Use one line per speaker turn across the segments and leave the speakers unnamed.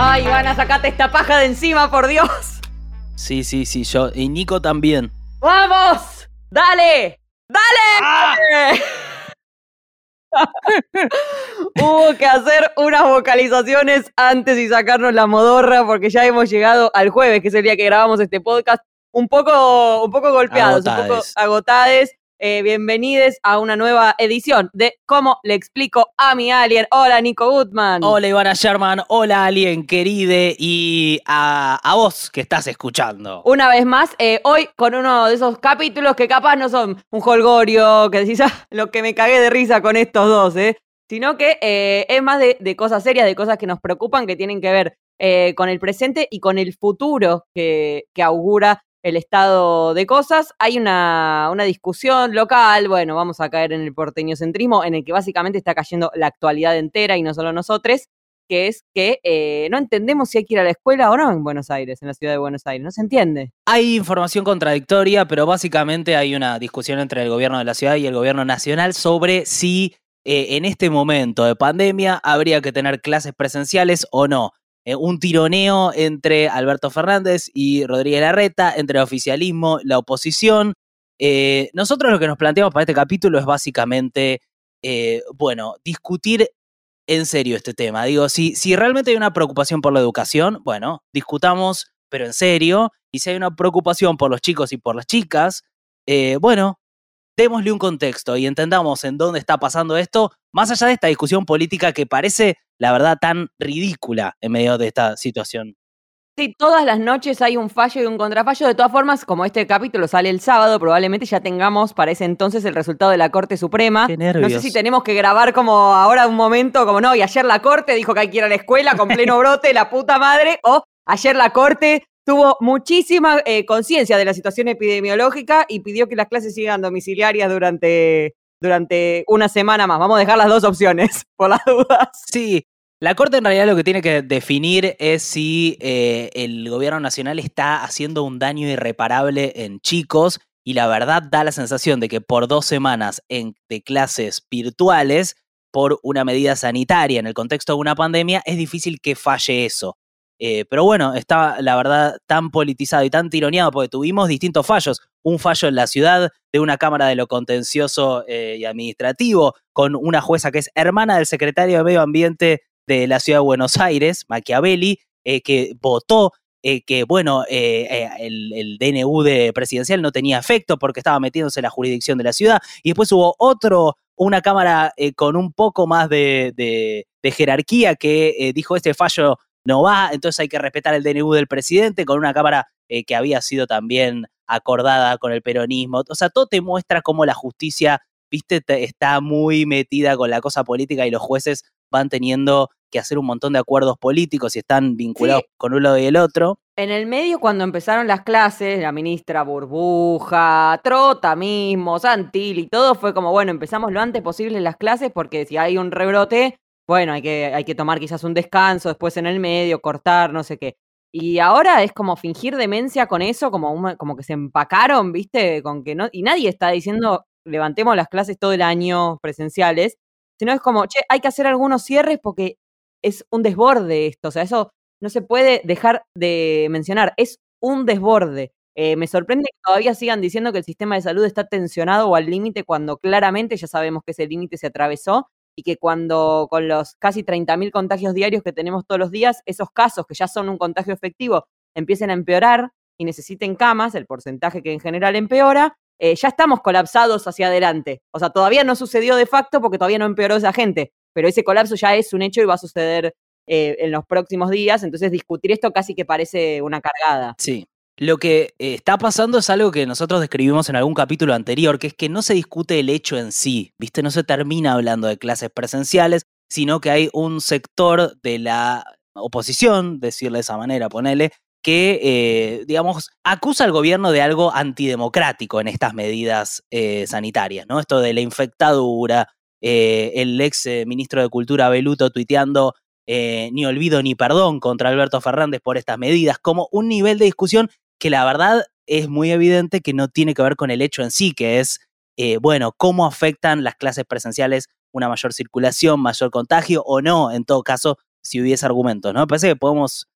Ay, Ivana, sacate esta paja de encima, por Dios.
Sí, sí, sí, yo. Y Nico también.
¡Vamos! ¡Dale! ¡Dale! Hubo que hacer unas vocalizaciones antes y sacarnos la modorra porque ya hemos llegado al jueves, que es el día que grabamos este podcast, un poco, un poco golpeados, un poco
Agotades.
Eh, bienvenidos a una nueva edición de ¿Cómo le explico a mi alien? Hola, Nico Goodman.
Hola Ivana Sherman, hola Alien queride y a, a vos que estás escuchando.
Una vez más, eh, hoy con uno de esos capítulos que capaz no son un holgorio, que decís, "Ah, lo que me cagué de risa con estos dos, ¿eh? Sino que eh, es más de, de cosas serias, de cosas que nos preocupan, que tienen que ver con el presente y con el futuro que, que augura el estado de cosas. Hay una, una discusión local, bueno, vamos a caer en el porteñocentrismo, en el que básicamente está cayendo la actualidad entera y no solo nosotros, que es que eh, no entendemos si hay que ir a la escuela o no en Buenos Aires, en la ciudad de Buenos Aires. No se entiende.
Hay información contradictoria, pero básicamente hay una discusión entre el gobierno de la ciudad y el gobierno nacional sobre si eh, en este momento de pandemia habría que tener clases presenciales o no. Eh, un tironeo entre Alberto Fernández y Rodríguez Larreta, entre el oficialismo, la oposición. Eh, nosotros lo que nos planteamos para este capítulo es básicamente, eh, bueno, discutir en serio este tema. Digo, si, si realmente hay una preocupación por la educación, bueno, discutamos, pero en serio. Y si hay una preocupación por los chicos y por las chicas, bueno, démosle un contexto y entendamos en dónde está pasando esto, más allá de esta discusión política que parece, la verdad, tan ridícula en medio de esta situación.
Sí, todas las noches hay un fallo y un contrafallo. De todas formas, como este capítulo sale el sábado, probablemente ya tengamos para ese entonces el resultado de la Corte Suprema.
Qué
No sé
nervios.
si tenemos que grabar como ahora un momento, como no, y ayer la Corte dijo que hay que ir a la escuela con pleno brote, la puta madre, o ayer la Corte tuvo muchísima eh, conciencia de la situación epidemiológica y pidió que las clases sigan domiciliarias durante, durante una semana más. Vamos a dejar las dos opciones, por las dudas.
Sí, la Corte en realidad lo que tiene que definir es si eh, el gobierno nacional está haciendo un daño irreparable en chicos y la verdad da la sensación de que por dos semanas en- de clases virtuales, por una medida sanitaria en el contexto de una pandemia, es difícil que falle eso. Eh, pero bueno, está la verdad tan politizado y tan tironeado porque tuvimos distintos fallos. Un fallo en la ciudad de una Cámara de lo Contencioso eh, y Administrativo con una jueza que es hermana del secretario de Medio Ambiente de la ciudad de Buenos Aires, Machiavelli, eh, que votó que, bueno, el, DNU de presidencial no tenía efecto porque estaba metiéndose en la jurisdicción de la ciudad. Y después hubo otro, una Cámara con un poco más de, jerarquía que dijo este fallo no va, entonces hay que respetar el DNU del presidente, con una Cámara eh, que había sido también acordada con el peronismo. O sea, todo te muestra cómo la justicia, viste, te- está muy metida con la cosa política y los jueces van teniendo que hacer un montón de acuerdos políticos y están vinculados
Sí.
con un lado y el otro.
En el medio, cuando empezaron las clases, la ministra Burbuja, Trota mismo, Santil y todo, fue como, bueno, empezamos lo antes posible las clases porque si hay un rebrote, bueno, hay que, hay que tomar quizás un descanso después en el medio, cortar, no sé qué. Y ahora es como fingir demencia con eso, como, como que se empacaron, ¿viste? Con que no, y nadie está diciendo, levantemos las clases todo el año presenciales, sino es como, che, hay que hacer algunos cierres porque es un desborde esto, o sea, eso no se puede dejar de mencionar, es un desborde. Eh, me sorprende que todavía sigan diciendo que el sistema de salud está tensionado o al límite cuando claramente ya sabemos que ese límite se atravesó y que cuando con los casi 30.000 contagios diarios que tenemos todos los días, esos casos que ya son un contagio efectivo empiecen a empeorar y necesiten camas, el porcentaje que en general empeora, eh, ya estamos colapsados hacia adelante. O sea, todavía no sucedió de facto porque todavía no empeoró esa gente, pero ese colapso ya es un hecho y va a suceder eh, en los próximos días, entonces discutir esto casi que parece una cargada.
Sí. Lo que eh, está pasando es algo que nosotros describimos en algún capítulo anterior, que es que no se discute el hecho en sí, ¿viste? No se termina hablando de clases presenciales, sino que hay un sector de la oposición, decirle de esa manera, ponele, que, eh, digamos, acusa al gobierno de algo antidemocrático en estas medidas eh, sanitarias, ¿no? Esto de la infectadura, el ex ministro de Cultura Beluto tuiteando ni olvido ni perdón contra Alberto Fernández por estas medidas, como un nivel de discusión que la verdad es muy evidente que no tiene que ver con el hecho en sí, que es, eh, bueno, cómo afectan las clases presenciales una mayor circulación, mayor contagio o no, en todo caso, si hubiese argumentos, ¿no? Parece que podemos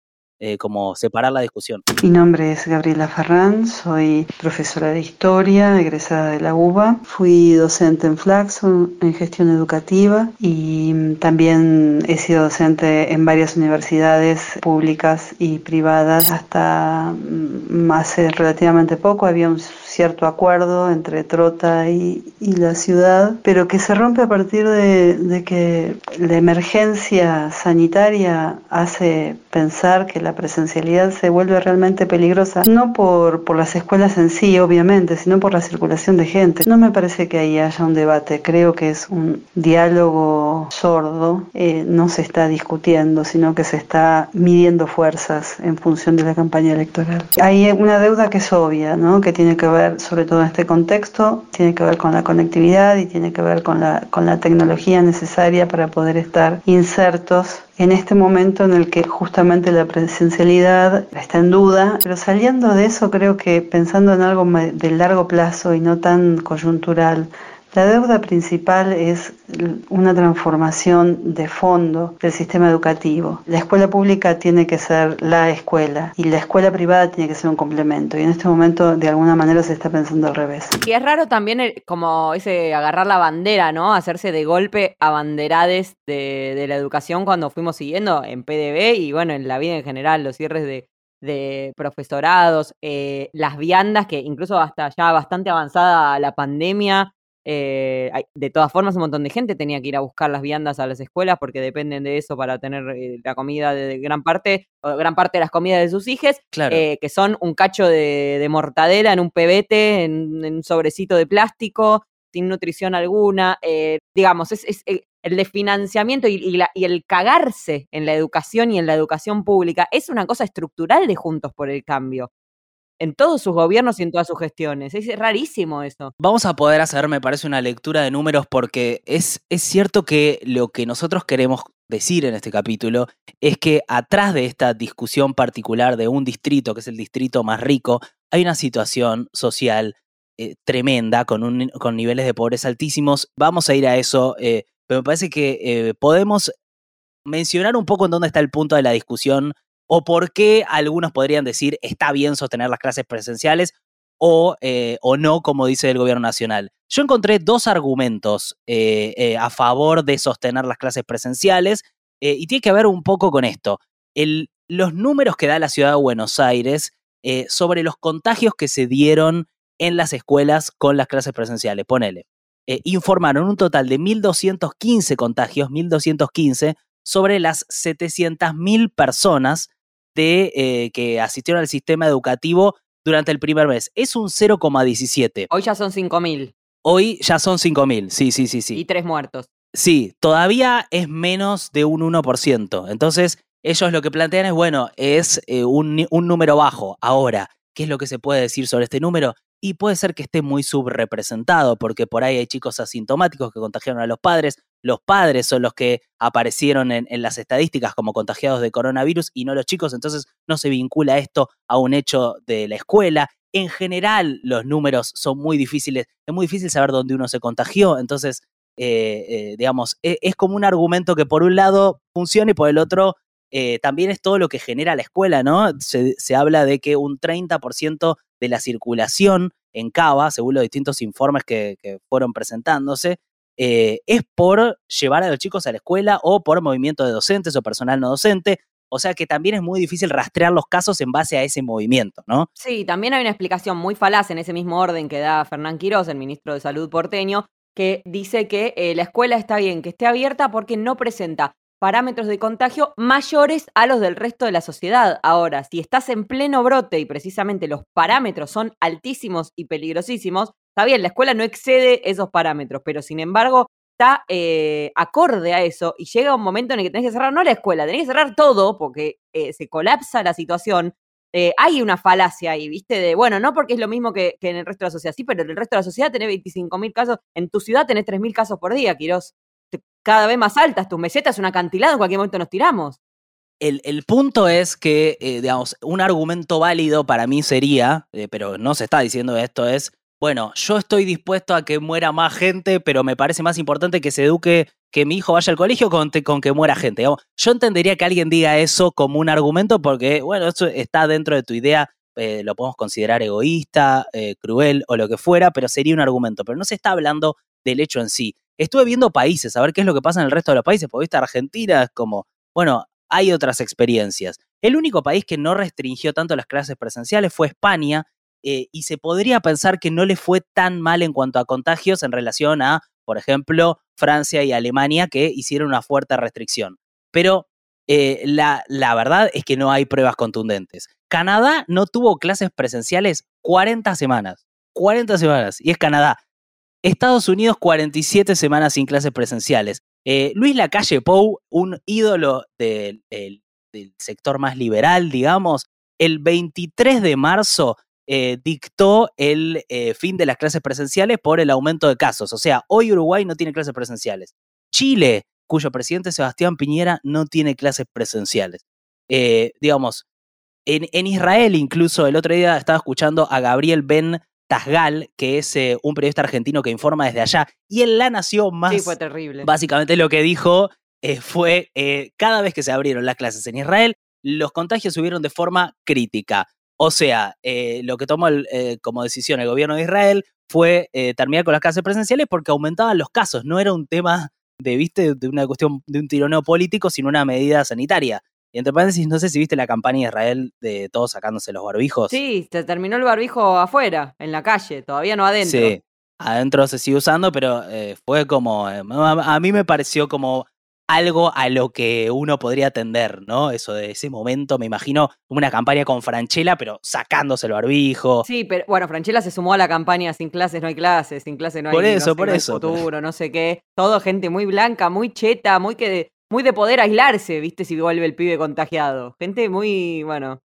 eh, como separar la discusión.
Mi nombre es Gabriela Ferrán, soy profesora de historia, egresada de la UBA. Fui docente en Flaxon en gestión educativa y también he sido docente en varias universidades públicas y privadas hasta mm, hace relativamente poco. Había un cierto acuerdo entre Trota y, la ciudad, pero que se rompe a partir de, de que la emergencia sanitaria hace pensar que la presencialidad se vuelve realmente peligrosa, no por, por las escuelas en sí, obviamente, sino por la circulación de gente. No me parece que ahí haya un debate, creo que es un diálogo sordo, eh, no se está discutiendo, sino que se está midiendo fuerzas en función de la campaña electoral. Hay una deuda que es obvia, ¿no? que tiene que ver, sobre todo en este contexto, tiene que ver con la conectividad y tiene que ver con la, con la tecnología necesaria para poder estar insertos en este momento en el que justamente la presencialidad está en duda, pero saliendo de eso creo que pensando en algo de largo plazo y no tan coyuntural, la deuda principal es una transformación de fondo del sistema educativo. La escuela pública tiene que ser la escuela y la escuela privada tiene que ser un complemento. Y en este momento, de alguna manera, se está pensando al revés.
Y es raro también como ese agarrar la bandera, ¿no? Hacerse de golpe abanderades de, de la educación cuando fuimos siguiendo en PDB y bueno, en la vida en general, los cierres de, de profesorados, eh, las viandas, que incluso hasta ya bastante avanzada la pandemia, eh, de todas formas, un montón de gente tenía que ir a buscar las viandas a las escuelas porque dependen de eso para tener eh, la comida de, gran parte, o gran parte de las comidas de sus hijos, eh, que son un cacho de, mortadera en un pebete, en, un sobrecito de plástico, sin nutrición alguna. digamos, es, el desfinanciamiento y, y, y el cagarse en la educación y en la educación pública es una cosa estructural de Juntos por el Cambio en todos sus gobiernos y en todas sus gestiones. Es rarísimo eso.
Vamos a poder hacer, me parece, una lectura de números porque es, es cierto que lo que nosotros queremos decir en este capítulo es que atrás de esta discusión particular de un distrito, que es el distrito más rico, hay una situación social eh, tremenda, con, un, con niveles de pobreza altísimos. Vamos a ir a eso, eh, pero me parece que eh, podemos mencionar un poco en dónde está el punto de la discusión o por qué algunos podrían decir está bien sostener las clases presenciales o, eh, o no, como dice el gobierno nacional. Yo encontré dos argumentos eh, eh, a favor de sostener las clases presenciales y tiene que ver un poco con esto. los números que da la ciudad de Buenos Aires sobre los contagios que se dieron en las escuelas con las clases presenciales. Ponele. informaron un total de 1.215 contagios, 1.215, sobre las 700.000 personas de, eh, que asistieron al sistema educativo durante el primer mes. Es un 0,17.
Hoy ya son 5.000.
Hoy ya son 5.000, sí, sí, sí, sí.
Y tres muertos.
Sí, todavía es menos de un 1%. Entonces, ellos lo que plantean es, bueno, es eh, un, un número bajo. Ahora, ¿qué es lo que se puede decir sobre este número? Y puede ser que esté muy subrepresentado, porque por ahí hay chicos asintomáticos que contagiaron a los padres, los padres son los que aparecieron en, las estadísticas como contagiados de coronavirus y no los chicos, entonces no se vincula esto a un hecho de la escuela. En general, los números son muy difíciles, es muy difícil saber dónde uno se contagió, entonces, eh, eh, digamos, e, es, como un argumento que por un lado funciona y por el otro eh, también es todo lo que genera la escuela, ¿no? Se, habla de que un 30% de la circulación en Cava, según los distintos informes que fueron presentándose, eh, es por llevar a los chicos a la escuela o por movimiento de docentes o personal no docente. O sea que también es muy difícil rastrear los casos en base a ese movimiento, ¿no?
Sí, también hay una explicación muy falaz en ese mismo orden que da Fernán Quirós, el ministro de Salud porteño, que dice que eh, la escuela está bien que esté abierta porque no presenta parámetros de contagio mayores a los del resto de la sociedad. Ahora, si estás en pleno brote y precisamente los parámetros son altísimos y peligrosísimos, Está bien, la escuela no excede esos parámetros, pero sin embargo está eh, acorde a eso y llega un momento en el que tenés que cerrar no la escuela, tenés que cerrar todo porque eh, se colapsa la situación. Eh, hay una falacia ahí, ¿viste? De, bueno, no porque es lo mismo que, en el resto de la sociedad, sí, pero en el resto de la sociedad tenés 25.000 casos, en tu ciudad tenés 3.000 casos por día, Quirós. Cada vez más altas, tus mesetas, un acantilado, en cualquier momento nos tiramos.
El, el, punto es que, digamos, un argumento válido para mí sería, pero no se está diciendo esto, es bueno, yo estoy dispuesto a que muera más gente, pero me parece más importante que se eduque, que mi hijo vaya al colegio con, que muera gente. yo entendería que alguien diga eso como un argumento porque, bueno, eso está dentro de tu idea, eh, lo podemos considerar egoísta, eh, cruel o lo que fuera, pero sería un argumento. Pero no se está hablando del hecho en sí. Estuve viendo países, a ver qué es lo que pasa en el resto de los países, porque viste Argentina es como, bueno, hay otras experiencias. El único país que no restringió tanto las clases presenciales fue España, eh, y se podría pensar que no le fue tan mal en cuanto a contagios en relación a, por ejemplo, Francia y Alemania, que hicieron una fuerte restricción. Pero eh, la, la verdad es que no hay pruebas contundentes. Canadá no tuvo clases presenciales 40 semanas. 40 semanas. Y es Canadá. Estados Unidos 47 semanas sin clases presenciales. Eh, Luis Lacalle Pou, un ídolo del sector más liberal, digamos, el 23 de marzo eh, dictó el eh, fin de las clases presenciales por el aumento de casos. O sea, hoy Uruguay no tiene clases presenciales. Chile, cuyo presidente Sebastián Piñera no tiene clases presenciales. Eh, digamos, en, Israel incluso el otro día estaba escuchando a Gabriel Ben Tasgal, que es un periodista argentino que informa desde allá, y en La Nación más...
Sí, fue terrible.
Básicamente lo que dijo fue, cada vez que se abrieron las clases en Israel, los contagios subieron de forma crítica. O sea, eh, lo que tomó eh, como decisión el gobierno de Israel fue eh, terminar con las clases presenciales porque aumentaban los casos. No era un tema de, viste, de una cuestión de un tironeo político, sino una medida sanitaria. Y entre paréntesis, no sé si viste la campaña de Israel de todos sacándose los barbijos.
Sí, se terminó el barbijo afuera, en la calle, todavía no adentro. Sí,
adentro se sigue usando, pero fue como, a mí me pareció como algo a lo que uno podría atender, ¿no? Eso de ese momento, me imagino una campaña con Franchella, pero sacándose el barbijo.
Sí, pero bueno, Franchella se sumó a la campaña sin clases no hay clases, sin clases no hay,
por eso, por eso,
futuro, no sé qué. Todo gente muy blanca, muy cheta, muy que muy de poder aislarse, ¿viste? Si vuelve el pibe contagiado. Gente muy, bueno,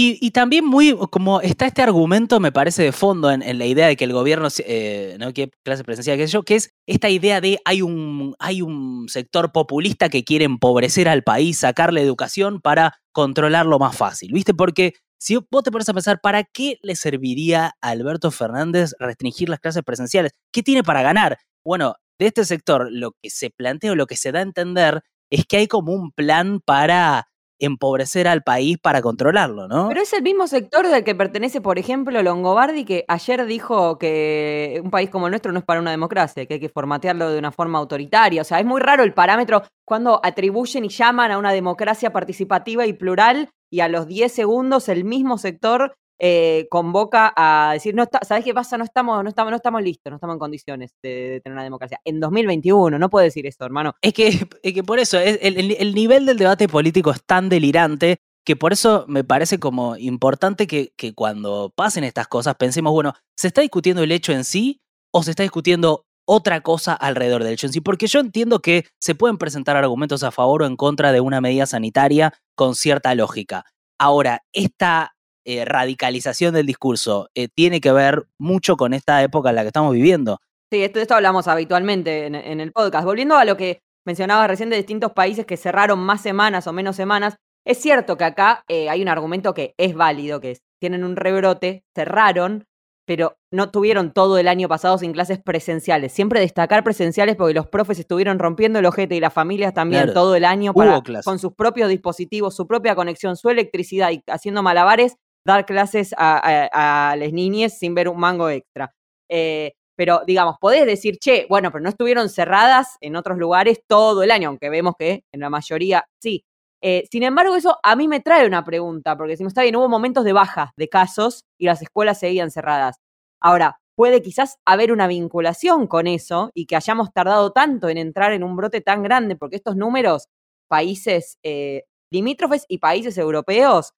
y, también muy, como está este argumento, me parece de fondo en, la idea de que el gobierno, eh, ¿no? ¿Qué clase presencial, qué sé yo? Que es esta idea de hay un, hay un sector populista que quiere empobrecer al país, sacarle educación para controlarlo más fácil, ¿viste? Porque si vos te pones a pensar, ¿para qué le serviría a Alberto Fernández restringir las clases presenciales? ¿Qué tiene para ganar? Bueno, de este sector, lo que se plantea o lo que se da a entender es que hay como un plan para empobrecer al país para controlarlo, ¿no?
Pero es el mismo sector del que pertenece, por ejemplo, Longobardi, que ayer dijo que un país como el nuestro no es para una democracia, que hay que formatearlo de una forma autoritaria. O sea, es muy raro el parámetro cuando atribuyen y llaman a una democracia participativa y plural y a los 10 segundos el mismo sector eh, convoca a decir, no está, ¿sabes qué pasa? No estamos, no estamos, no estamos listos, no estamos en condiciones de, tener una democracia. En 2021, no puedo decir eso, hermano.
Es que, es que por eso, el, el, nivel del debate político es tan delirante que por eso me parece como importante que, que cuando pasen estas cosas pensemos, bueno, ¿se está discutiendo el hecho en sí o se está discutiendo otra cosa alrededor del hecho en sí, porque yo entiendo que se pueden presentar argumentos a favor o en contra de una medida sanitaria con cierta lógica. Ahora, esta eh, radicalización del discurso eh, tiene que ver mucho con esta época en la que estamos viviendo.
Sí, esto, esto hablamos habitualmente en, el podcast. Volviendo a lo que mencionaba recién de distintos países que cerraron más semanas o menos semanas, es cierto que acá eh, hay un argumento que es válido, que es, tienen un rebrote, cerraron, pero no tuvieron todo el año pasado sin clases presenciales. Siempre destacar presenciales porque los profes estuvieron rompiendo el ojete y las familias también todo el año con sus propios dispositivos, su propia conexión, su electricidad y haciendo malabares dar clases a, las niñas sin ver un mango extra. Eh, pero digamos, podés decir, che, bueno, pero no estuvieron cerradas en otros lugares todo el año, aunque vemos que en la mayoría sí. Eh, sin embargo, eso a mí me trae una pregunta, porque si no está bien, hubo momentos de baja de casos y las escuelas seguían cerradas. Ahora, puede quizás haber una vinculación con eso y que hayamos tardado tanto en entrar en un brote tan grande, porque estos números, países eh, limítrofes y países europeos,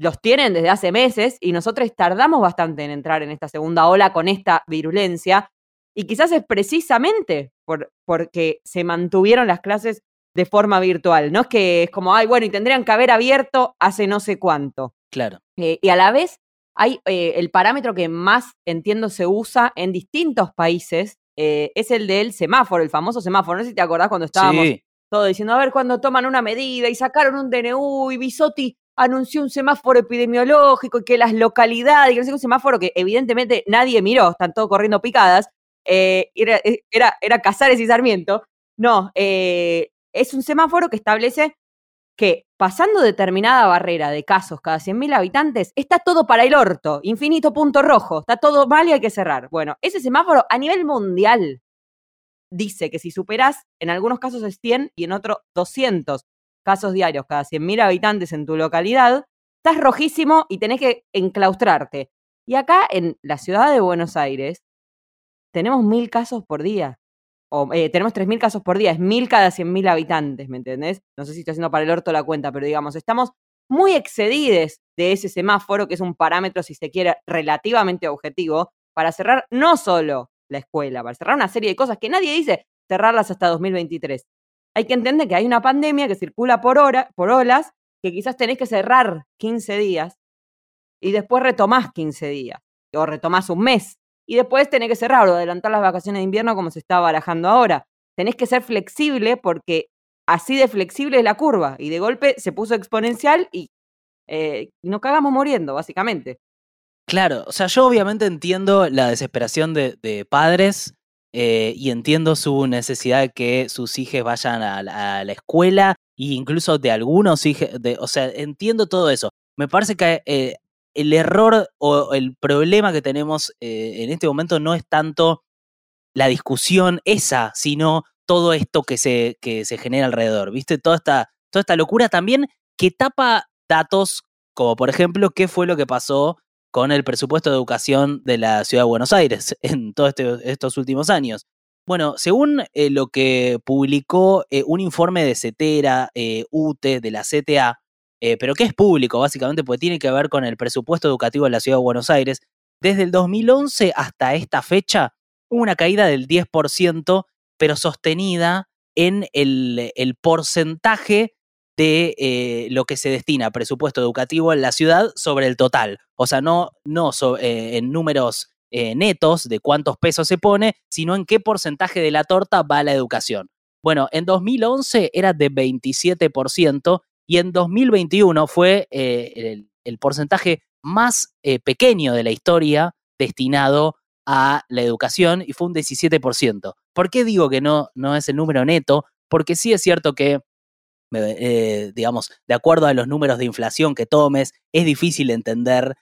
los tienen desde hace meses y nosotros tardamos bastante en entrar en esta segunda ola con esta virulencia. Y quizás es precisamente por, porque se mantuvieron las clases de forma virtual. No es que es como, ay, bueno, y tendrían que haber abierto hace no sé cuánto.
Claro.
Eh, y a la vez hay eh, el parámetro que más entiendo se usa en distintos países, eh, es el del semáforo, el famoso semáforo. No sé si te acordás cuando estábamos todos diciendo, a ver, cuando toman una medida y sacaron un DNU y Bisotti anunció un semáforo epidemiológico y que las localidades, que no sé, un semáforo que evidentemente nadie miró, están todos corriendo picadas, eh, era, era, era Casares y Sarmiento. No, eh, es un semáforo que establece que pasando determinada barrera de casos cada 100.000 habitantes, está todo para el orto, infinito punto rojo, está todo mal y hay que cerrar. Bueno, ese semáforo a nivel mundial dice que si superás, en algunos casos es 100 y en otros 200 casos diarios cada 100.000 habitantes en tu localidad, estás rojísimo y tenés que enclaustrarte. Y acá en la ciudad de Buenos Aires tenemos mil casos por día o eh, tenemos 3.000 casos por día, es 1.000 cada 100.000 habitantes, ¿me entendés? No sé si estoy haciendo para el orto la cuenta, pero digamos, estamos muy excedidos de ese semáforo, que es un parámetro, si se quiere, relativamente objetivo, para cerrar no solo la escuela, para cerrar una serie de cosas que nadie dice cerrarlas hasta 2023. Hay que entender que hay una pandemia que circula por, hora, por olas, que quizás tenés que cerrar 15 días y después retomás 15 días, o retomás un mes, y después tenés que cerrar o adelantar las vacaciones de invierno como se está barajando ahora. Tenés que ser flexible porque así de flexible es la curva y de golpe se puso exponencial y eh, nos cagamos muriendo, básicamente.
Claro, o sea, yo obviamente entiendo la desesperación de, padres eh, y entiendo su necesidad de que sus hijos vayan a, la escuela e incluso de algunos hijos, o sea, entiendo todo eso. Me parece que eh, el error o el problema que tenemos eh, en este momento no es tanto la discusión esa, sino todo esto que se, que se genera alrededor, ¿viste? Toda esta, toda esta locura también que tapa datos como por ejemplo qué fue lo que pasó con el presupuesto de educación de la ciudad de Buenos Aires en todos este, estos últimos años. Bueno, según eh, lo que publicó eh, un informe de CETERA, UTE, de la CTA, eh, pero que es público básicamente, porque tiene que ver con el presupuesto educativo de la Ciudad de Buenos Aires. Desde el 2011 hasta esta fecha hubo una caída del 10%, pero sostenida en el, porcentaje de eh, lo que se destina a presupuesto educativo en la ciudad sobre el total. O sea, no, no eh, en números netos de cuántos pesos se pone, sino en qué porcentaje de la torta va la educación. Bueno, en 2011 era de 27% y en 2021 fue eh, el, porcentaje más eh, pequeño de la historia destinado a la educación y fue un 17%. ¿Por qué digo que no, no es el número neto? Porque sí es cierto que, eh, digamos, de acuerdo a los números de inflación que tomes, es difícil entender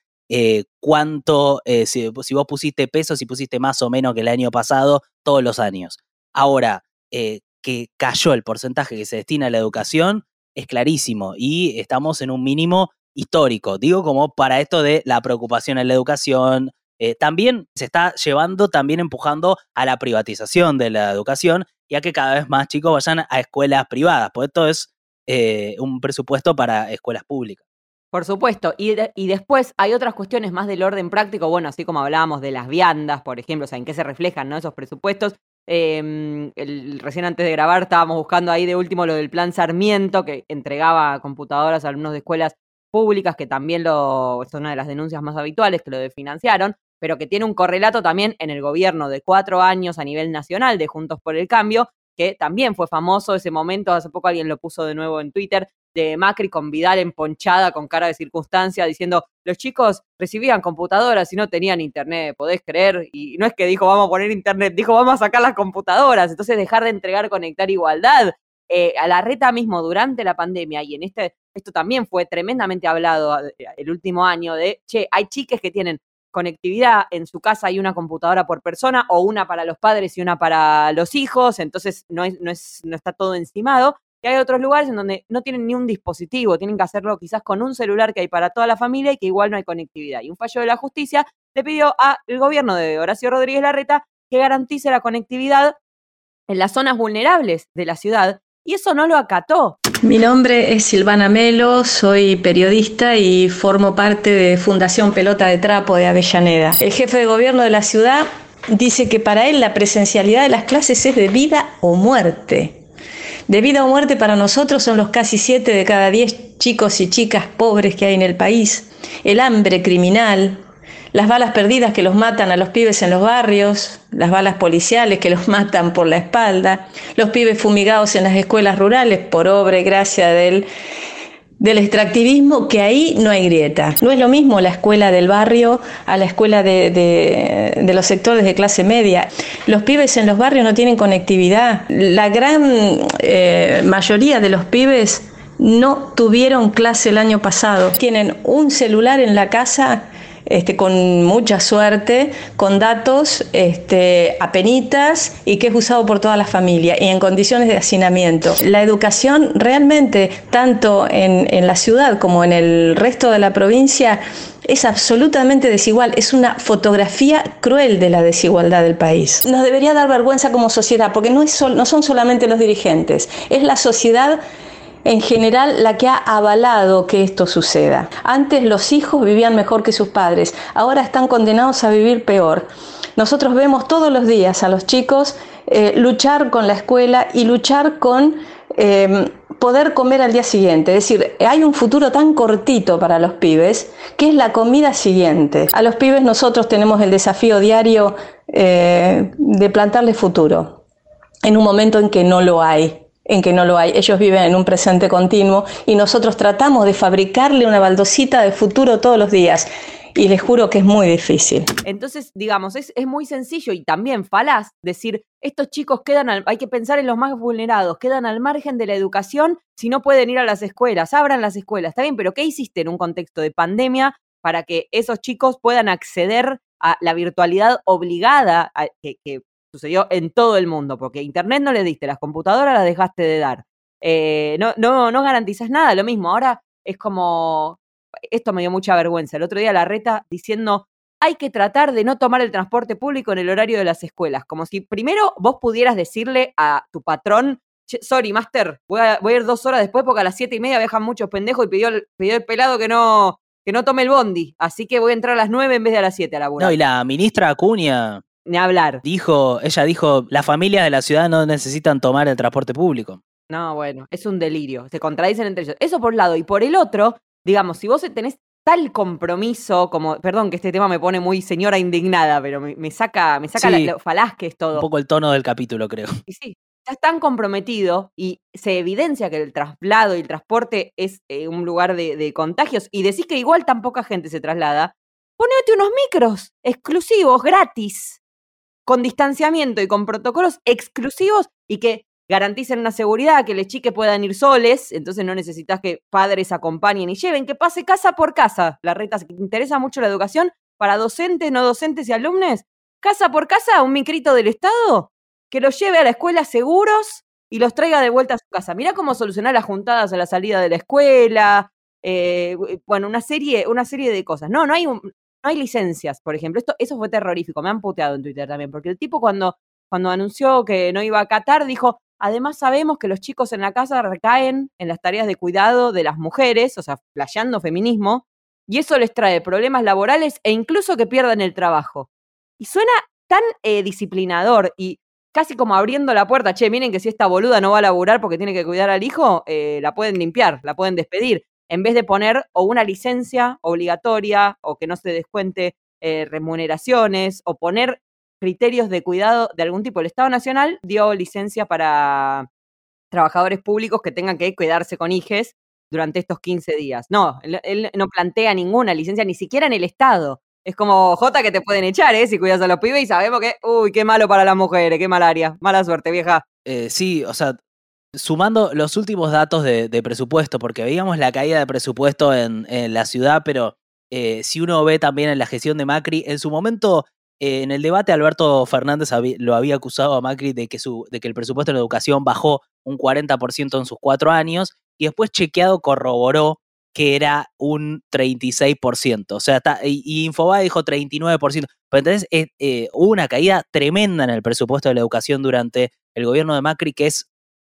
cuánto, si, si, vos pusiste pesos, si pusiste más o menos que el año pasado, todos los años. Ahora, que cayó el porcentaje que se destina a la educación, es clarísimo y estamos en un mínimo histórico. Digo como para esto de la preocupación en la educación. Eh, también se está llevando, también empujando a la privatización de la educación y a que cada vez más chicos vayan a escuelas privadas, pues esto es eh, un presupuesto para escuelas públicas.
Por supuesto, y, después hay otras cuestiones más del orden práctico, bueno, así como hablábamos de las viandas, por ejemplo, o sea, en qué se reflejan ¿no? esos presupuestos, Em, el, recién antes de grabar estábamos buscando ahí de último lo del plan Sarmiento, que entregaba computadoras a alumnos de escuelas públicas, que también lo, es una de las denuncias más habituales, que lo desfinanciaron, pero que tiene un correlato también en el gobierno de cuatro años a nivel nacional de Juntos por el Cambio, que también fue famoso ese momento, hace poco alguien lo puso de nuevo en Twitter, de Macri con Vidal emponchada, con cara de circunstancia, diciendo, los chicos recibían computadoras y no tenían internet, ¿podés creer? Y no es que dijo, vamos a poner internet, dijo, vamos a sacar las computadoras, entonces dejar de entregar, conectar igualdad. Eh, a la reta mismo durante la pandemia y en este, esto también fue tremendamente hablado eh, el último año de, che, hay chiques que tienen conectividad en su casa hay una computadora por persona o una para los padres y una para los hijos, entonces no, es, no, es, no está todo encimado. Y hay otros lugares en donde no tienen ni un dispositivo, tienen que hacerlo quizás con un celular que hay para toda la familia y que igual no hay conectividad. Y un fallo de la justicia le pidió al gobierno de Horacio Rodríguez Larreta que garantice la conectividad en las zonas vulnerables de la ciudad y eso no lo acató.
Mi nombre es Silvana Melo, soy periodista y formo parte de Fundación Pelota de Trapo de Avellaneda. El jefe de gobierno de la ciudad dice que para él la presencialidad de las clases es de vida o muerte. De vida o muerte para nosotros son los casi 7 de cada 10 chicos y chicas pobres que hay en el país, el hambre criminal, las balas perdidas que los matan a los pibes en los barrios, las balas policiales que los matan por la espalda, los pibes fumigados en las escuelas rurales por obra y gracia del del extractivismo que ahí no hay grieta. No es lo mismo la escuela del barrio a la escuela de, los sectores de clase media. Los pibes en los barrios no tienen conectividad. La gran eh, mayoría de los pibes no tuvieron clase el año pasado. Tienen un celular en la casa este, con mucha suerte, con datos este, apenitas y que es usado por toda la familia y en condiciones de hacinamiento. La educación realmente, tanto en, en la ciudad como en el resto de la provincia, es absolutamente desigual, es una fotografía cruel de la desigualdad del país. Nos debería dar vergüenza como sociedad, porque no, es no son solamente los dirigentes, es la sociedad en general la que ha avalado que esto suceda. Antes los hijos vivían mejor que sus padres, ahora están condenados a vivir peor. Nosotros vemos todos los días a los chicos eh, luchar con la escuela y luchar con em, poder comer al día siguiente. Es decir, hay un futuro tan cortito para los pibes que es la comida siguiente. A los pibes nosotros tenemos el desafío diario eh, de plantarle futuro en un momento en que no lo hay en que no lo hay. Ellos viven en un presente continuo y nosotros tratamos de fabricarle una baldosita de futuro todos los días. Y les juro que es muy difícil.
Entonces, digamos, es, muy sencillo y también falaz decir, estos chicos quedan, al, hay que pensar en los más vulnerados, quedan al margen de la educación si no pueden ir a las escuelas, abran las escuelas, está bien, pero ¿qué hiciste en un contexto de pandemia para que esos chicos puedan acceder a la virtualidad obligada que, que, sucedió en todo el mundo, porque Internet no le diste, las computadoras las dejaste de dar. Eh, no, no, no garantizas nada, lo mismo. Ahora es como, esto me dio mucha vergüenza. El otro día la reta diciendo, hay que tratar de no tomar el transporte público en el horario de las escuelas, como si primero vos pudieras decirle a tu patrón, sorry, master, voy a, ir dos horas después porque a las siete y media viajan muchos pendejos y pidió, pidió el pelado que no, que no tome el bondi, así que voy a entrar a las nueve en vez de a las siete a la
No, y la ministra Acuña
ni hablar.
Dijo, ella dijo, las familias de la ciudad no necesitan tomar el transporte público.
No, bueno, es un delirio. Se contradicen entre ellos. Eso por un lado. Y por el otro, digamos, si vos tenés tal compromiso, como, perdón que este tema me pone muy señora indignada, pero me, saca, me saca la, falaz que es todo.
Un poco el tono del capítulo, creo.
Y sí, estás tan comprometido y se evidencia que el traslado y el transporte es eh, un lugar de, de, contagios y decís que igual tan poca gente se traslada, ponete unos micros exclusivos, gratis con distanciamiento y con protocolos exclusivos y que garanticen una seguridad, que los chiques puedan ir soles, entonces no necesitas que padres acompañen y lleven, que pase casa por casa. La reta, que interesa mucho la educación para docentes, no docentes y alumnos, casa por casa, un micrito del Estado que los lleve a la escuela seguros y los traiga de vuelta a su casa. Mirá cómo solucionar las juntadas a la salida de la escuela, eh, bueno, una serie, una serie de cosas. No, no hay un, no hay licencias, por ejemplo. Esto, eso fue terrorífico, me han puteado en Twitter también, porque el tipo cuando, cuando anunció que no iba a Qatar dijo, además sabemos que los chicos en la casa recaen en las tareas de cuidado de las mujeres, o sea, playando feminismo, y eso les trae problemas laborales e incluso que pierdan el trabajo. Y suena tan eh, disciplinador y casi como abriendo la puerta, che, miren que si esta boluda no va a laburar porque tiene que cuidar al hijo, eh, la pueden limpiar, la pueden despedir en vez de poner o una licencia obligatoria o que no se descuente eh, remuneraciones o poner criterios de cuidado de algún tipo. El Estado Nacional dio licencia para trabajadores públicos que tengan que cuidarse con hijes durante estos 15 días. No, él, no plantea ninguna licencia, ni siquiera en el Estado. Es como J que te pueden echar, ¿eh? Si cuidas a los pibes y sabemos que, uy, qué malo para las mujeres, qué malaria. Mala suerte, vieja.
Eh, sí, o sea, sumando los últimos datos de, presupuesto, porque veíamos la caída de presupuesto en, la ciudad, pero eh, si uno ve también en la gestión de Macri, en su momento, eh, en el debate, Alberto Fernández lo había acusado a Macri de que, su, que el presupuesto en educación bajó un 40% en sus cuatro años, y después chequeado corroboró que era un 36%. O sea, y, Infobae dijo 39%. Pero entonces eh, hubo una caída tremenda en el presupuesto de la educación durante el gobierno de Macri, que es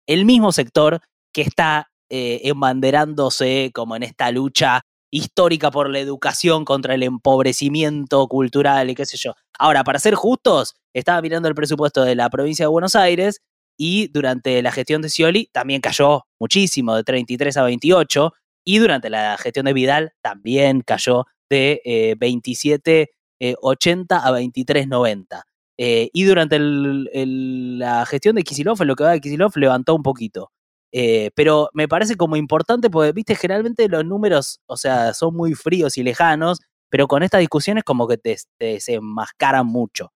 el mismo sector que está eh, embanderándose como en esta lucha histórica por la educación contra el empobrecimiento cultural y qué sé yo. Ahora, para ser justos, estaba mirando el presupuesto de la provincia de Buenos Aires y durante la gestión de Scioli también cayó muchísimo, de 33 a 28, y durante la gestión de Vidal también cayó de 27,80 eh, 80 a 23,90. Eh, y durante la gestión de Kisilov, en lo que va de Kisilov, levantó un poquito. Eh, pero me parece como importante porque, viste, generalmente los números, o sea, son muy fríos y lejanos, pero con estas discusiones como que te, se enmascaran mucho.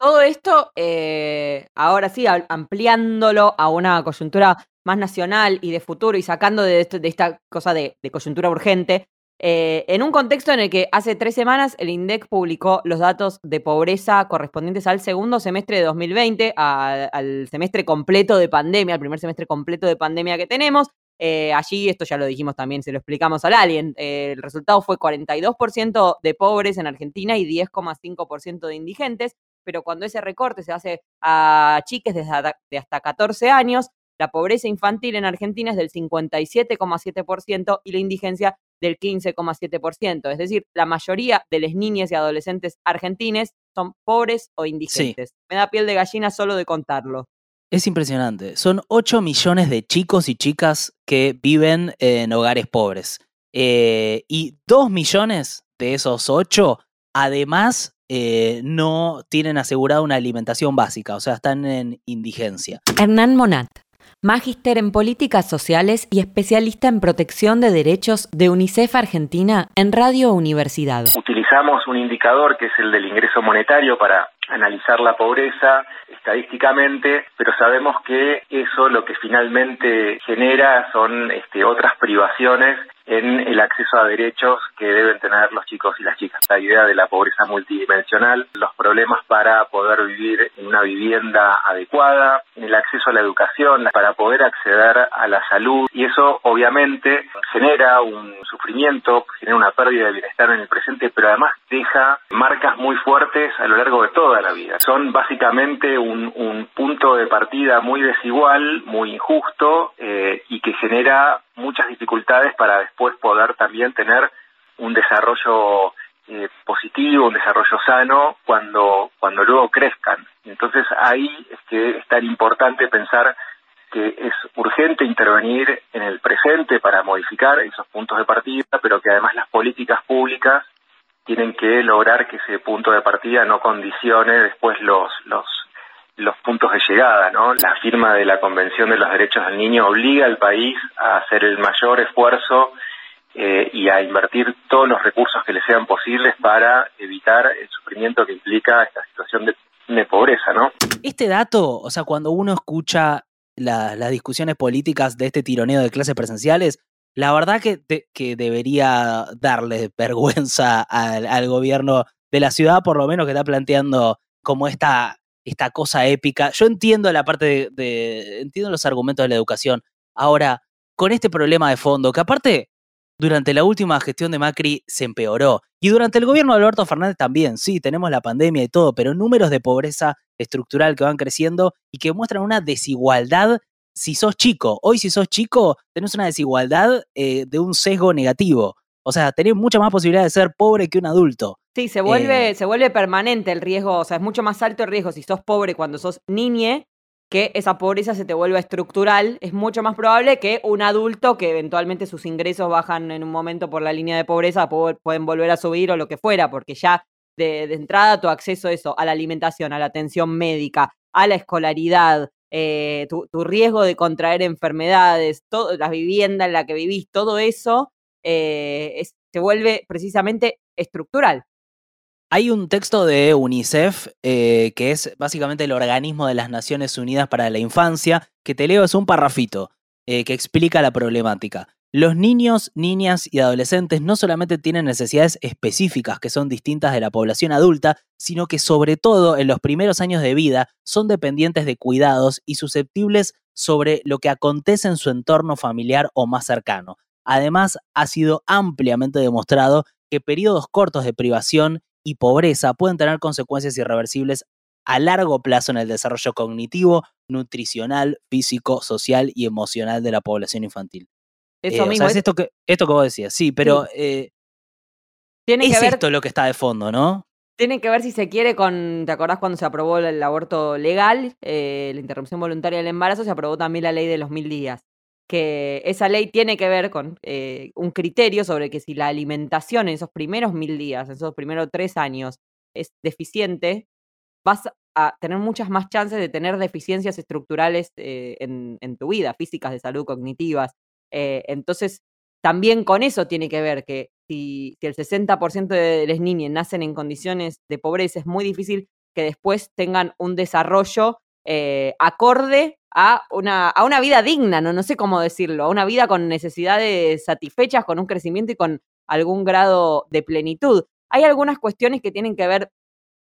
Todo esto, eh, ahora sí, ampliándolo a una coyuntura más nacional y de futuro y sacando de, esta cosa de, coyuntura urgente, eh, en un contexto en el que hace tres semanas el INDEC publicó los datos de pobreza correspondientes al segundo semestre de 2020, al semestre completo de pandemia, al primer semestre completo de pandemia que tenemos. Eh, allí, esto ya lo dijimos también, se lo explicamos al Alien, eh, el resultado fue 42% de pobres en Argentina y 10,5% de indigentes, pero cuando ese recorte se hace a chiques de hasta 14 años, la pobreza infantil en Argentina es del 57,7% y la indigencia del 15,7%. Es decir, la mayoría de las niñas y adolescentes argentines son pobres o indigentes. Me da piel de gallina solo de contarlo.
Es impresionante. Son 8 millones de chicos y chicas que viven en hogares pobres. Eh, y 2 millones de esos 8, además, eh, no tienen asegurada una alimentación básica, o sea, están en indigencia.
Hernán Monat, magíster en políticas sociales y especialista en protección de derechos de UNICEF Argentina en Radio Universidad.
Utilizamos un indicador que es el del ingreso monetario para analizar la pobreza estadísticamente, pero sabemos que eso lo que finalmente genera son este, otras privaciones en el acceso a derechos que deben tener los chicos y las chicas. La idea de la pobreza multidimensional, los problemas para poder vivir en una vivienda adecuada, en el acceso a la educación, para poder acceder a la salud y eso obviamente genera un sufrimiento, genera una pérdida de bienestar en el presente, pero además deja marcas muy fuertes a lo largo de toda la vida. Son básicamente un, punto de partida muy desigual, muy injusto eh, y que genera muchas dificultades para después poder también tener un desarrollo eh, positivo, un desarrollo sano cuando, cuando luego crezcan. Entonces ahí es que es tan importante pensar que es urgente intervenir en el presente para modificar esos puntos de partida, pero que además las políticas públicas tienen que lograr que ese punto de partida no condicione después los, los, los puntos de llegada, ¿no? La firma de la Convención de los Derechos del Niño obliga al país a hacer el mayor esfuerzo eh, y a invertir todos los recursos que le sean posibles para evitar el sufrimiento que implica esta situación de, pobreza, ¿no?
Este dato, o sea, cuando uno escucha las discusiones políticas de este tironeo de clases presenciales, la verdad que, que debería darle vergüenza al, al, gobierno de la ciudad, por lo menos que está planteando como esta esta cosa épica. Yo entiendo la parte de, entiendo los argumentos de la educación. Ahora, con este problema de fondo, que aparte durante la última gestión de Macri se empeoró. Y durante el gobierno de Alberto Fernández también, sí, tenemos la pandemia y todo, pero números de pobreza estructural que van creciendo y que muestran una desigualdad si sos chico. Hoy si sos chico, tenés una desigualdad eh, de un sesgo negativo. O sea, tenés mucha más posibilidad de ser pobre que un adulto.
Sí, se vuelve, eh, se vuelve permanente el riesgo, o sea, es mucho más alto el riesgo si sos pobre cuando sos niñe, que esa pobreza se te vuelva estructural. Es mucho más probable que un adulto que eventualmente sus ingresos bajan en un momento por la línea de pobreza, pueden volver a subir o lo que fuera, porque ya de, entrada tu acceso a eso, a la alimentación, a la atención médica, a la escolaridad, eh, tu, riesgo de contraer enfermedades, todo, la vivienda en la que vivís, todo eso eh, se vuelve precisamente estructural.
Hay un texto de UNICEF, eh, que es básicamente el organismo de las Naciones Unidas para la Infancia, que te leo, es un parrafito eh, que explica la problemática. Los niños, niñas y adolescentes no solamente tienen necesidades específicas que son distintas de la población adulta, sino que sobre todo en los primeros años de vida son dependientes de cuidados y susceptibles sobre lo que acontece en su entorno familiar o más cercano. Además, ha sido ampliamente demostrado que periodos cortos de privación y pobreza pueden tener consecuencias irreversibles a largo plazo en el desarrollo cognitivo, nutricional, físico, social y emocional de la población infantil. Eso eh, mismo. es esto que, esto que vos decías, sí, pero eh, tiene es esto lo que está de fondo, ¿no?
Tiene que ver si se quiere con, ¿te acordás cuando se aprobó el aborto legal, eh, la interrupción voluntaria del embarazo? Se aprobó también la ley de los mil días que esa ley tiene que ver con eh, un criterio sobre que si la alimentación en esos primeros mil días, en esos primeros tres años, es deficiente, vas a tener muchas más chances de tener deficiencias estructurales eh, en, tu vida, físicas, de salud, cognitivas. Eh, entonces, también con eso tiene que ver que si, el 60% de las niñas nacen en condiciones de pobreza, es muy difícil que después tengan un desarrollo acorde a una, a una vida digna, ¿no? no sé cómo decirlo, a una vida con necesidades satisfechas, con un crecimiento y con algún grado de plenitud. Hay algunas cuestiones que tienen que ver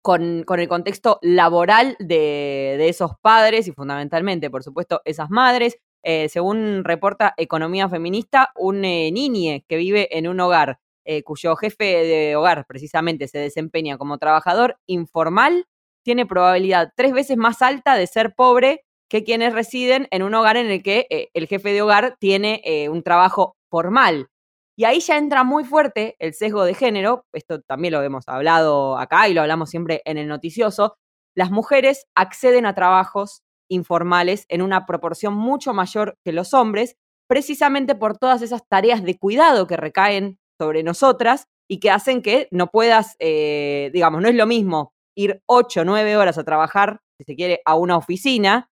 con, el contexto laboral de, esos padres y fundamentalmente, por supuesto, esas madres. Eh, según reporta Economía Feminista, un eh, que vive en un hogar eh, cuyo jefe de hogar precisamente se desempeña como trabajador informal, tiene probabilidad tres veces más alta de ser pobre que quienes residen en un hogar en el que el jefe de hogar tiene un trabajo formal. Y ahí ya entra muy fuerte el sesgo de género, esto también lo hemos hablado acá y lo hablamos siempre en el noticioso, las mujeres acceden a trabajos informales en una proporción mucho mayor que los hombres, precisamente por todas esas tareas de cuidado que recaen sobre nosotras y que hacen que no puedas, eh, digamos, no es lo mismo ir ocho o nueve horas a trabajar, si se quiere, a una oficina,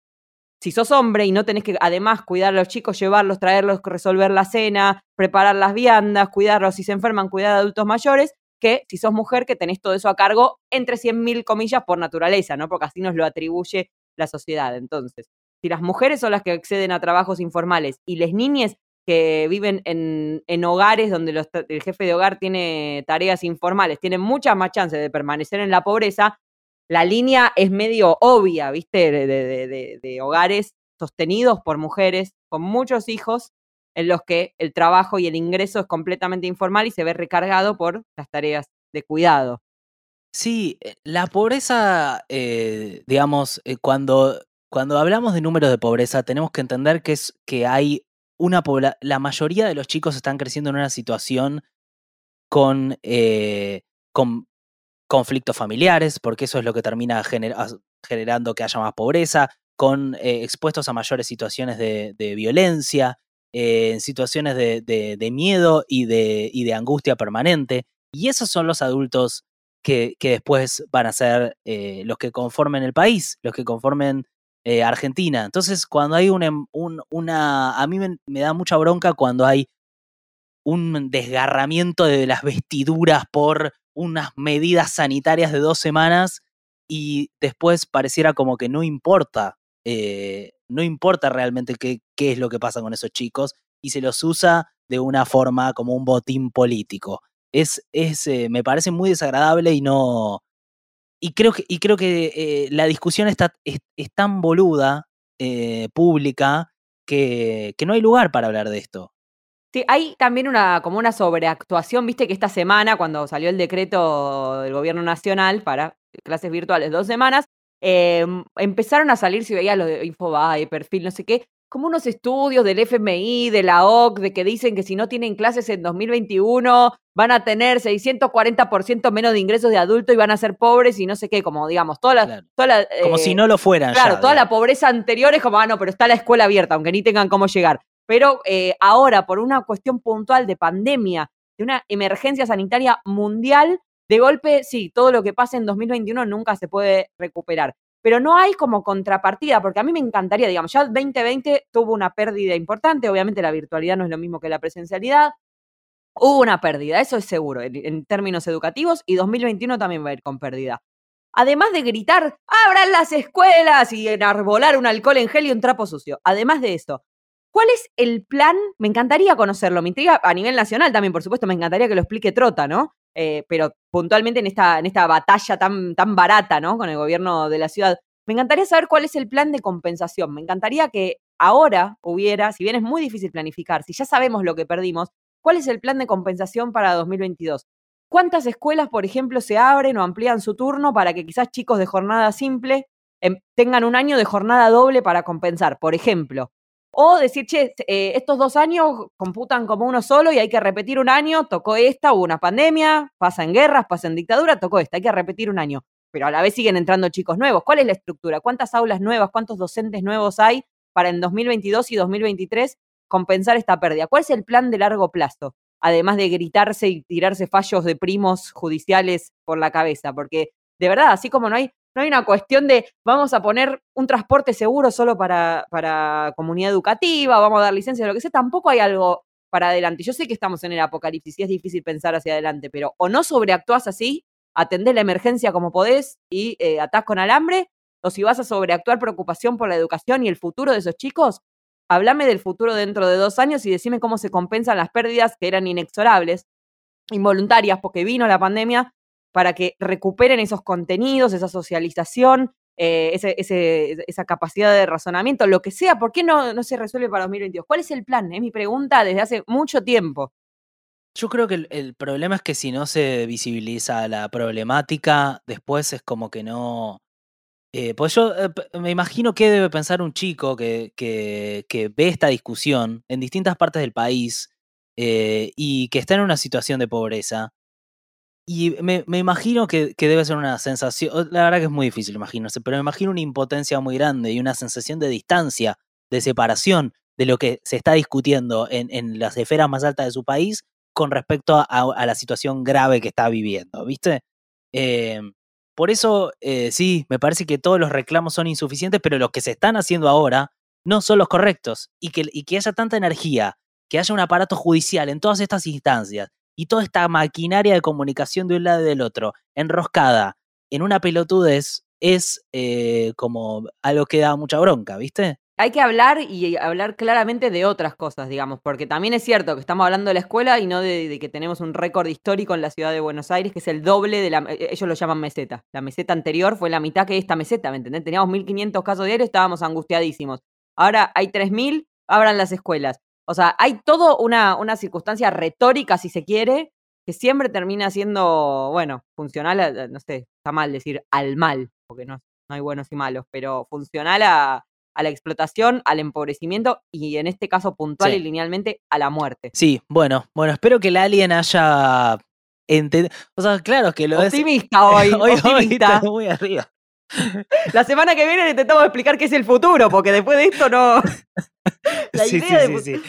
si sos hombre y no tenés que además cuidar a los chicos, llevarlos, traerlos, resolver la cena, preparar las viandas, cuidarlos si se enferman, cuidar a adultos mayores, que si sos mujer que tenés todo eso a cargo entre 100.000 comillas por naturaleza, ¿no? Porque así nos lo atribuye la sociedad. Entonces, si las mujeres son las que acceden a trabajos informales y las niñas que viven en, hogares donde el jefe de hogar tiene tareas informales, tienen muchas más chances de permanecer en la pobreza, la línea es medio obvia, ¿viste? De, hogares sostenidos por mujeres con muchos hijos en los que el trabajo y el ingreso es completamente informal y se ve recargado por las tareas de cuidado.
Sí, eh, la pobreza, eh, digamos, eh, cuando, cuando hablamos de números de pobreza, tenemos que entender que, es, que hay una la mayoría de los chicos están creciendo en una situación con, con conflictos familiares, porque eso es lo que termina generando que haya más pobreza, con eh, expuestos a mayores situaciones de, violencia, eh, en situaciones de, miedo y de, angustia permanente. Y esos son los adultos que, después van a ser eh, los que conformen el país, los que conformen Argentina. Entonces, cuando hay em, una... A mí me da mucha bronca cuando hay un desgarramiento de las vestiduras por unas medidas sanitarias de dos semanas y después pareciera como que no importa, eh, no importa realmente qué, qué es lo que pasa con esos chicos y se los usa de una forma como un botín político. Es, es eh, me parece muy desagradable y no... Y creo que, y creo que eh, la discusión está, es, tan boluda, pública, que, que no hay lugar para hablar de esto.
Sí, hay también una, como una sobreactuación, viste que esta semana, cuando salió el decreto del gobierno nacional para clases virtuales dos semanas, em, empezaron a salir, si veías lo de Infobae, perfil, no sé qué, como unos estudios del FMI, de la OC, de que dicen que si no tienen clases en 2021 van a tener 640% menos de ingresos de adulto y van a ser pobres y no sé qué, como digamos, toda la...
como si eh, no lo fueran.
Claro, toda la pobreza anterior es como, ah, no, pero está la escuela abierta, aunque ni tengan cómo llegar. Pero eh, ahora, por una cuestión puntual de pandemia, de una emergencia sanitaria mundial, de golpe, sí, todo lo que pasa en 2021 nunca se puede recuperar. Pero no hay como contrapartida, porque a mí me encantaría, digamos, ya 2020 tuvo una pérdida importante, obviamente la virtualidad no es lo mismo que la presencialidad, hubo una pérdida, eso es seguro, en, términos educativos, y 2021 también va a ir con pérdida. Además de gritar, abran las escuelas y enarbolar un alcohol en gel y un trapo sucio. Además de eso, ¿Cuál es el plan? Me encantaría conocerlo, me intriga a nivel nacional también, por supuesto, me encantaría que lo explique Trota, ¿no? Eh, pero puntualmente en esta, en esta batalla tan, tan barata, ¿no? Con el gobierno de la ciudad. Me encantaría saber cuál es el plan de compensación. Me encantaría que ahora hubiera, si bien es muy difícil planificar, si ya sabemos lo que perdimos, ¿cuál es el plan de compensación para 2022? ¿Cuántas escuelas, por ejemplo, se abren o amplían su turno para que quizás chicos de jornada simple em, tengan un año de jornada doble para compensar? Por ejemplo, o decir, che, eh, estos dos años computan como uno solo y hay que repetir un año, tocó esta, hubo una pandemia, pasa en guerras, pasa en dictadura, tocó esta, hay que repetir un año. Pero a la vez siguen entrando chicos nuevos. ¿Cuál es la estructura? ¿Cuántas aulas nuevas, cuántos docentes nuevos hay para en 2022 y 2023 compensar esta pérdida? ¿Cuál es el plan de largo plazo? Además de gritarse y tirarse fallos de primos judiciales por la cabeza, porque de verdad, así como no hay no hay una cuestión de vamos a poner un transporte seguro solo para, para comunidad educativa, vamos a dar licencia, lo que sea, tampoco hay algo para adelante. Yo sé que estamos en el apocalipsis y es difícil pensar hacia adelante, pero o no sobreactúas así, atendés la emergencia como podés y eh, atás con alambre, o si vas a sobreactuar preocupación por la educación y el futuro de esos chicos, hablame del futuro dentro de dos años y decime cómo se compensan las pérdidas que eran inexorables, involuntarias, porque vino la pandemia, para que recuperen esos contenidos, esa socialización, eh, esa capacidad de razonamiento, lo que sea, ¿por qué no, se resuelve para 2022? ¿Cuál es el plan? Es mi pregunta desde hace mucho tiempo.
Yo creo que el, problema es que si no se visibiliza la problemática, después es como que no... Eh, pues yo eh, me imagino que debe pensar un chico que, ve esta discusión en distintas partes del país y que está en una situación de pobreza y me, me imagino que, que, debe ser una sensación, la verdad que es muy difícil imaginarse, pero me imagino una impotencia muy grande y una sensación de distancia, de separación de lo que se está discutiendo en, en las esferas más altas de su país con respecto a, la situación grave que está viviendo, ¿viste? Eh, por eso, eh, sí, me parece que todos los reclamos son insuficientes, pero los que se están haciendo ahora no son los correctos. Y que, y que haya tanta energía, que haya un aparato judicial en todas estas instancias, y toda esta maquinaria de comunicación de un lado y del otro, enroscada en una pelotudez, es eh, como algo que da mucha bronca, ¿viste?
Hay que hablar y hablar claramente de otras cosas, digamos, porque también es cierto que estamos hablando de la escuela y no de, que tenemos un récord histórico en la ciudad de Buenos Aires, que es el doble de la. Eh, ellos lo llaman meseta. La meseta anterior fue la mitad que esta meseta, ¿me entendés? Teníamos 1.500 casos diarios, estábamos angustiadísimos. Ahora hay 3.000, abran las escuelas. O sea, hay todo una, una circunstancia retórica, si se quiere, que siempre termina siendo, bueno, funcional, a, no sé, está mal decir al mal, porque no, no hay buenos y malos, pero funcional a, a la explotación, al empobrecimiento y en este caso puntual y linealmente a la muerte.
Sí, bueno, bueno, espero que el alien haya entendido. O sea, claro que lo
optimista hoy, hoy, optimista.
Hoy muy arriba.
La semana que viene intentamos explicar qué es el futuro, porque después de esto no.
La idea sí, sí,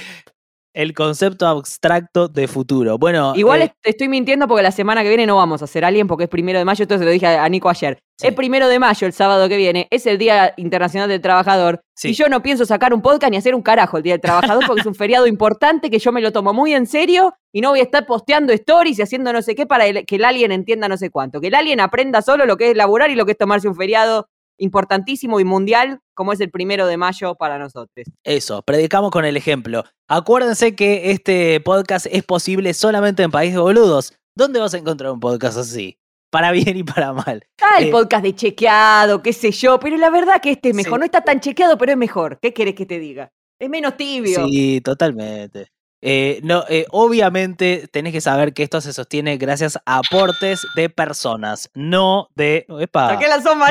el concepto abstracto de futuro. Bueno.
Igual eh, estoy mintiendo porque la semana que viene no vamos a hacer alguien porque es primero de mayo, esto se lo dije a, Nico ayer. Es primero de mayo, el sábado que viene, es el Día Internacional del Trabajador. Y yo no pienso sacar un podcast ni hacer un carajo el Día del Trabajador porque es un feriado importante que yo me lo tomo muy en serio y no voy a estar posteando stories y haciendo no sé qué para que el alien entienda no sé cuánto. Que el alien aprenda solo lo que es laburar y lo que es tomarse un feriado importantísimo y mundial como es el primero de mayo para nosotros.
Eso, predicamos con el ejemplo. Acuérdense que este podcast es posible solamente en País de Boludos. ¿Dónde vas a encontrar un podcast así? Para bien y para mal.
Ah, el eh, podcast de chequeado, qué sé yo, pero la verdad que este es mejor. No está tan chequeado, pero es mejor. ¿Qué querés que te diga? Es menos tibio.
Sí, totalmente. Eh, no, eh, obviamente tenés que saber que esto se sostiene gracias a aportes de personas, no de, epa,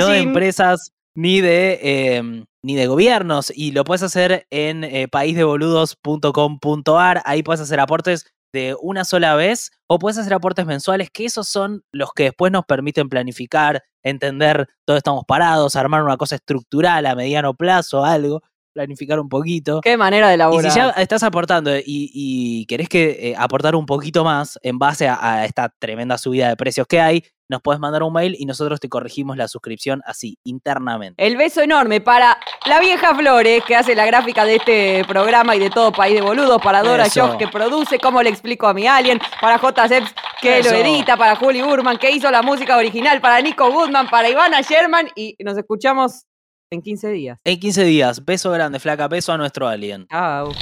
no de empresas ni de, em, ni de gobiernos. Y lo puedes hacer en eh, paisdeboludos.com.ar. Ahí puedes hacer aportes de una sola vez o puedes hacer aportes mensuales, que esos son los que después nos permiten planificar, entender dónde estamos parados, armar una cosa estructural a mediano plazo, algo planificar un poquito.
Qué manera de laburar.
Y si ya estás aportando y, querés que eh, aportar un poquito más en base a, esta tremenda subida de precios que hay, nos puedes mandar un mail y nosotros te corregimos la suscripción así, internamente.
El beso enorme para la vieja Flores, que hace la gráfica de este programa y de todo País de Boludos, para Dora Josh, que produce, como le explico a mi alien, para J. Que lo edita, para Juli Burman, que hizo la música original, para Nico Goodman, para Ivana Sherman, y nos escuchamos en 15 días.
En 15 días. Beso grande, flaca. Beso a nuestro alien.
Chao.